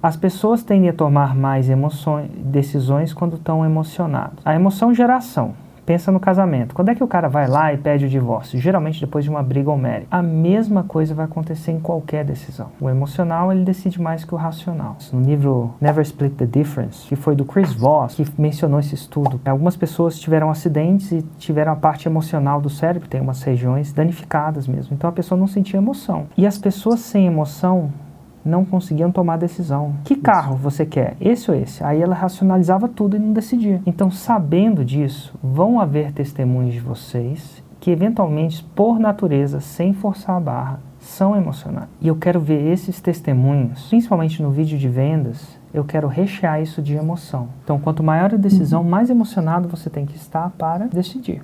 As pessoas tendem a tomar mais emoções, decisões quando estão emocionadas. A emoção gera ação. Pensa no casamento. Quando é que o cara vai lá e pede o divórcio? Geralmente depois de uma briga homérica. A mesma coisa vai acontecer em qualquer decisão. O emocional ele decide mais que o racional. No livro Never Split the Difference, que foi do Chris Voss, que mencionou esse estudo, algumas pessoas tiveram acidentes e tiveram a parte emocional do cérebro, tem umas regiões danificadas mesmo. Então a pessoa não sentia emoção. E as pessoas sem emoção não conseguiam tomar decisão. Que carro você quer? Esse ou esse? Aí ela racionalizava tudo e não decidia. Então, sabendo disso, vão haver testemunhos de vocês que, eventualmente, por natureza, sem forçar a barra, são emocionais. E eu quero ver esses testemunhos, principalmente no vídeo de vendas, eu quero rechear isso de emoção. Então, quanto maior a decisão, mais emocionado você tem que estar para decidir.